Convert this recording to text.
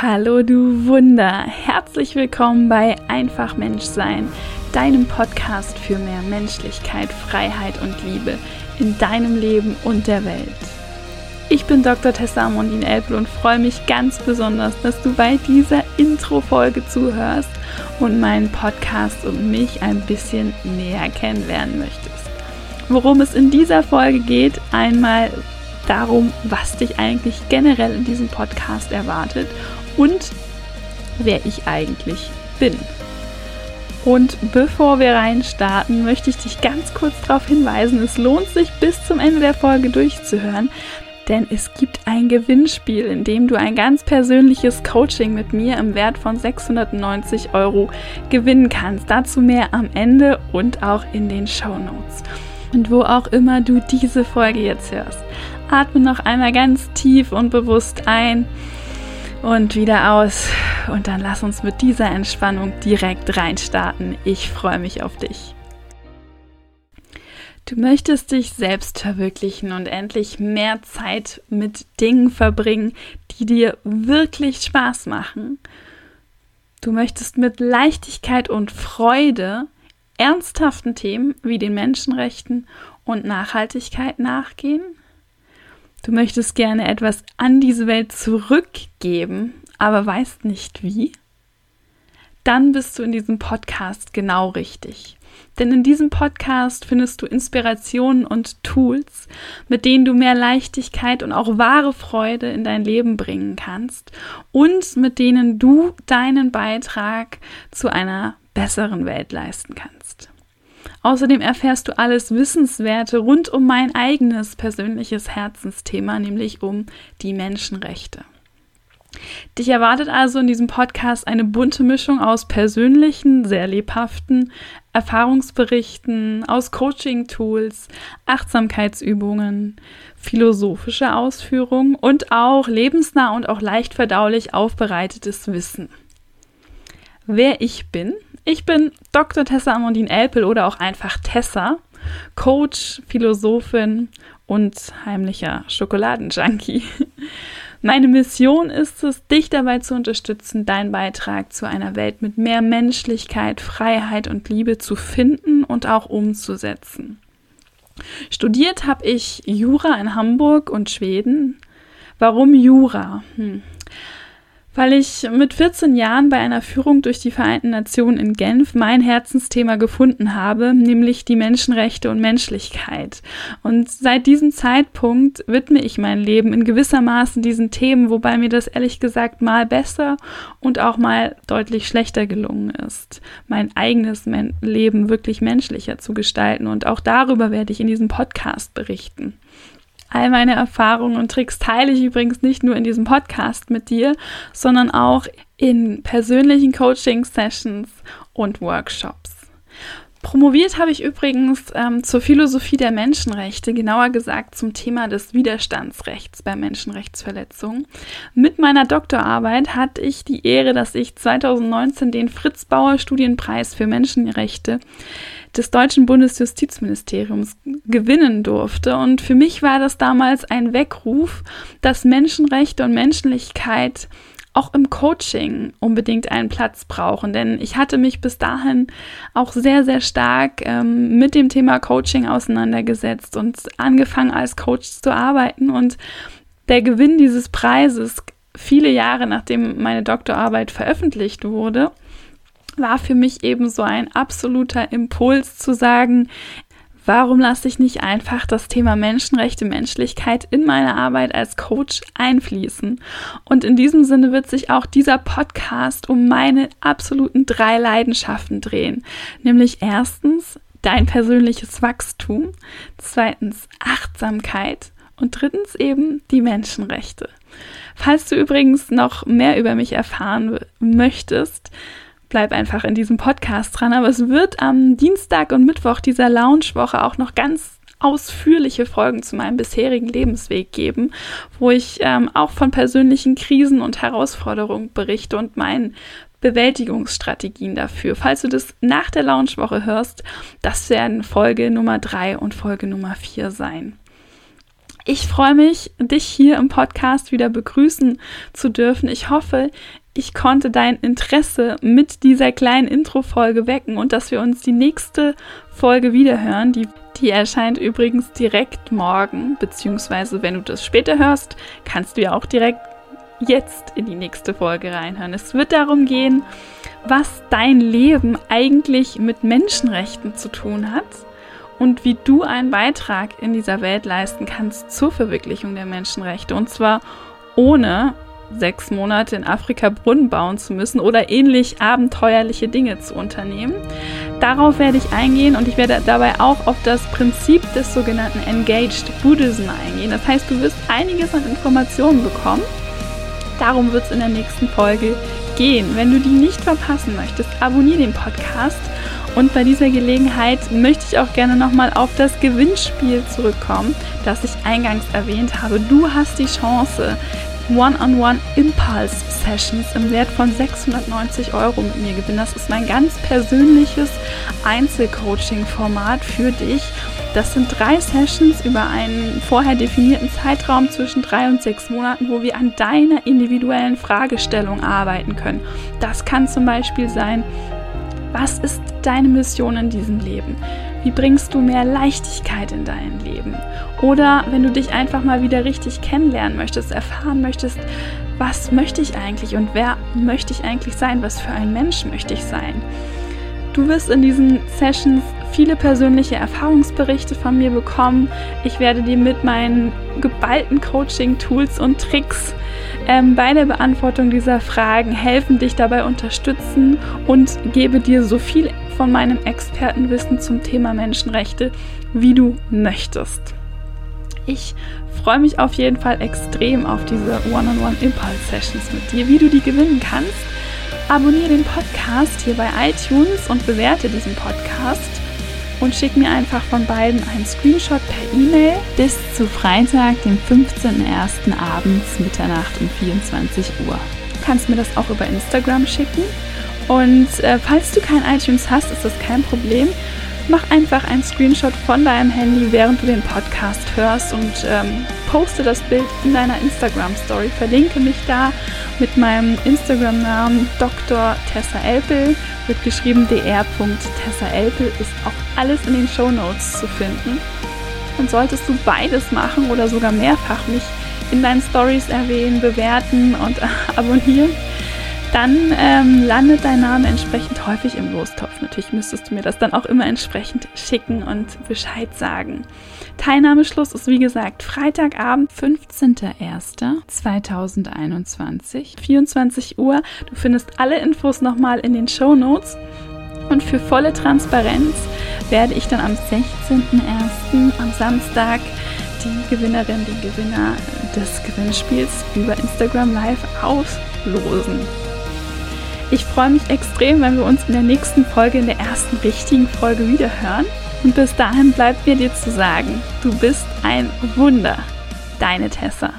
Hallo du Wunder, herzlich willkommen bei Einfach Menschsein, deinem Podcast für mehr Menschlichkeit, Freiheit und Liebe in deinem Leben und der Welt. Ich bin Dr. Tessa Mondin Elpel und freue mich ganz besonders, dass du bei dieser Intro-Folge zuhörst und meinen Podcast und mich ein bisschen näher kennenlernen möchtest. Worum es in dieser Folge geht, einmal darum, was dich eigentlich generell in diesem Podcast erwartet und wer ich eigentlich bin. Und bevor wir reinstarten, möchte ich dich ganz kurz darauf hinweisen, es lohnt sich bis zum Ende der Folge durchzuhören, denn es gibt ein Gewinnspiel, in dem du ein ganz persönliches Coaching mit mir im Wert von 690 Euro gewinnen kannst. Dazu mehr am Ende und auch in den Show Notes. Und wo auch immer du diese Folge jetzt hörst, atme noch einmal ganz tief und bewusst ein und wieder aus. Und dann lass uns mit dieser Entspannung direkt reinstarten. Ich freue mich auf dich. Du möchtest dich selbst verwirklichen und endlich mehr Zeit mit Dingen verbringen, die dir wirklich Spaß machen. Du möchtest mit Leichtigkeit und Freude ernsthaften Themen wie den Menschenrechten und Nachhaltigkeit nachgehen. Du möchtest gerne etwas an diese Welt zurückgeben, aber weißt nicht wie? Dann bist du in diesem Podcast genau richtig. Denn in diesem Podcast findest du Inspirationen und Tools, mit denen du mehr Leichtigkeit und auch wahre Freude in dein Leben bringen kannst und mit denen du deinen Beitrag zu einer besseren Welt leisten kannst. Außerdem erfährst du alles Wissenswerte rund um mein eigenes persönliches Herzensthema, nämlich um die Menschenrechte. Dich erwartet also in diesem Podcast eine bunte Mischung aus persönlichen, sehr lebhaften Erfahrungsberichten, aus Coaching-Tools, Achtsamkeitsübungen, philosophische Ausführungen und auch lebensnah und auch leicht verdaulich aufbereitetes Wissen. Wer ich bin, ich bin Dr. Tessa Amondine Elpel oder auch einfach Tessa, Coach, Philosophin und heimlicher Schokoladenjunkie. Meine Mission ist es, dich dabei zu unterstützen, deinen Beitrag zu einer Welt mit mehr Menschlichkeit, Freiheit und Liebe zu finden und auch umzusetzen. Studiert habe ich Jura in Hamburg und Schweden. Warum Jura? Hm weil ich mit 14 Jahren bei einer Führung durch die Vereinten Nationen in Genf mein Herzensthema gefunden habe, nämlich die Menschenrechte und Menschlichkeit. Und seit diesem Zeitpunkt widme ich mein Leben in gewissermaßen diesen Themen, wobei mir das ehrlich gesagt mal besser und auch mal deutlich schlechter gelungen ist, mein eigenes Men Leben wirklich menschlicher zu gestalten. Und auch darüber werde ich in diesem Podcast berichten. All meine Erfahrungen und Tricks teile ich übrigens nicht nur in diesem Podcast mit dir, sondern auch in persönlichen Coaching-Sessions und Workshops. Promoviert habe ich übrigens ähm, zur Philosophie der Menschenrechte, genauer gesagt zum Thema des Widerstandsrechts bei Menschenrechtsverletzungen. Mit meiner Doktorarbeit hatte ich die Ehre, dass ich 2019 den Fritz Bauer Studienpreis für Menschenrechte des deutschen Bundesjustizministeriums gewinnen durfte. Und für mich war das damals ein Weckruf, dass Menschenrechte und Menschlichkeit auch im Coaching unbedingt einen Platz brauchen. Denn ich hatte mich bis dahin auch sehr, sehr stark ähm, mit dem Thema Coaching auseinandergesetzt und angefangen als Coach zu arbeiten. Und der Gewinn dieses Preises, viele Jahre nachdem meine Doktorarbeit veröffentlicht wurde, war für mich eben so ein absoluter Impuls zu sagen, warum lasse ich nicht einfach das Thema Menschenrechte, Menschlichkeit in meine Arbeit als Coach einfließen? Und in diesem Sinne wird sich auch dieser Podcast um meine absoluten drei Leidenschaften drehen. Nämlich erstens dein persönliches Wachstum, zweitens Achtsamkeit und drittens eben die Menschenrechte. Falls du übrigens noch mehr über mich erfahren möchtest, bleib einfach in diesem Podcast dran. Aber es wird am Dienstag und Mittwoch dieser Lounge-Woche auch noch ganz ausführliche Folgen zu meinem bisherigen Lebensweg geben, wo ich ähm, auch von persönlichen Krisen und Herausforderungen berichte und meinen Bewältigungsstrategien dafür. Falls du das nach der Launchwoche hörst, das werden Folge Nummer drei und Folge Nummer vier sein. Ich freue mich, dich hier im Podcast wieder begrüßen zu dürfen. Ich hoffe, ich konnte dein Interesse mit dieser kleinen Intro-Folge wecken und dass wir uns die nächste Folge wiederhören. Die, die erscheint übrigens direkt morgen, beziehungsweise wenn du das später hörst, kannst du ja auch direkt jetzt in die nächste Folge reinhören. Es wird darum gehen, was dein Leben eigentlich mit Menschenrechten zu tun hat und wie du einen Beitrag in dieser Welt leisten kannst zur Verwirklichung der Menschenrechte. Und zwar ohne sechs Monate in Afrika Brunnen bauen zu müssen oder ähnlich abenteuerliche Dinge zu unternehmen. Darauf werde ich eingehen und ich werde dabei auch auf das Prinzip des sogenannten Engaged Buddhism eingehen. Das heißt, du wirst einiges an Informationen bekommen. Darum wird es in der nächsten Folge gehen. Wenn du die nicht verpassen möchtest, abonniere den Podcast. Und bei dieser Gelegenheit möchte ich auch gerne nochmal auf das Gewinnspiel zurückkommen, das ich eingangs erwähnt habe. Du hast die Chance, One-on-One Impulse Sessions im Wert von 690 Euro mit mir gewinnen. Das ist mein ganz persönliches Einzelcoaching-Format für dich. Das sind drei Sessions über einen vorher definierten Zeitraum zwischen drei und sechs Monaten, wo wir an deiner individuellen Fragestellung arbeiten können. Das kann zum Beispiel sein, was ist deine Mission in diesem Leben? Wie bringst du mehr Leichtigkeit in dein Leben? Oder wenn du dich einfach mal wieder richtig kennenlernen möchtest, erfahren möchtest, was möchte ich eigentlich und wer möchte ich eigentlich sein? Was für ein Mensch möchte ich sein? Du wirst in diesen Sessions viele persönliche Erfahrungsberichte von mir bekommen. Ich werde dir mit meinen geballten Coaching-Tools und Tricks ähm, bei der Beantwortung dieser Fragen helfen, dich dabei unterstützen und gebe dir so viel von meinem Expertenwissen zum Thema Menschenrechte, wie du möchtest. Ich freue mich auf jeden Fall extrem auf diese One-on-One-Impulse-Sessions mit dir, wie du die gewinnen kannst. Abonniere den Podcast hier bei iTunes und bewerte diesen Podcast und schick mir einfach von beiden einen Screenshot per E-Mail bis zu Freitag, dem 15.01. abends Mitternacht um 24 Uhr. Du kannst mir das auch über Instagram schicken. Und äh, falls du kein iTunes hast, ist das kein Problem. Mach einfach einen Screenshot von deinem Handy, während du den Podcast hörst und ähm, poste das Bild in deiner Instagram-Story. Verlinke mich da mit meinem Instagram-Namen Dr. Tessa Elpel. Wird geschrieben dr.tessaelpel. Ist auch alles in den Show Notes zu finden. Und solltest du beides machen oder sogar mehrfach mich in deinen Stories erwähnen, bewerten und abonnieren, dann ähm, landet dein Name entsprechend häufig im Lostopf. Natürlich müsstest du mir das dann auch immer entsprechend schicken und Bescheid sagen. Teilnahmeschluss ist wie gesagt Freitagabend, 15.01.2021, 24 Uhr. Du findest alle Infos nochmal in den Show Notes. Und für volle Transparenz werde ich dann am 16.01. am Samstag die Gewinnerin, den Gewinner des Gewinnspiels über Instagram Live auslosen. Ich freue mich extrem, wenn wir uns in der nächsten Folge, in der ersten richtigen Folge wieder hören. Und bis dahin bleibt mir dir zu sagen, du bist ein Wunder. Deine Tessa.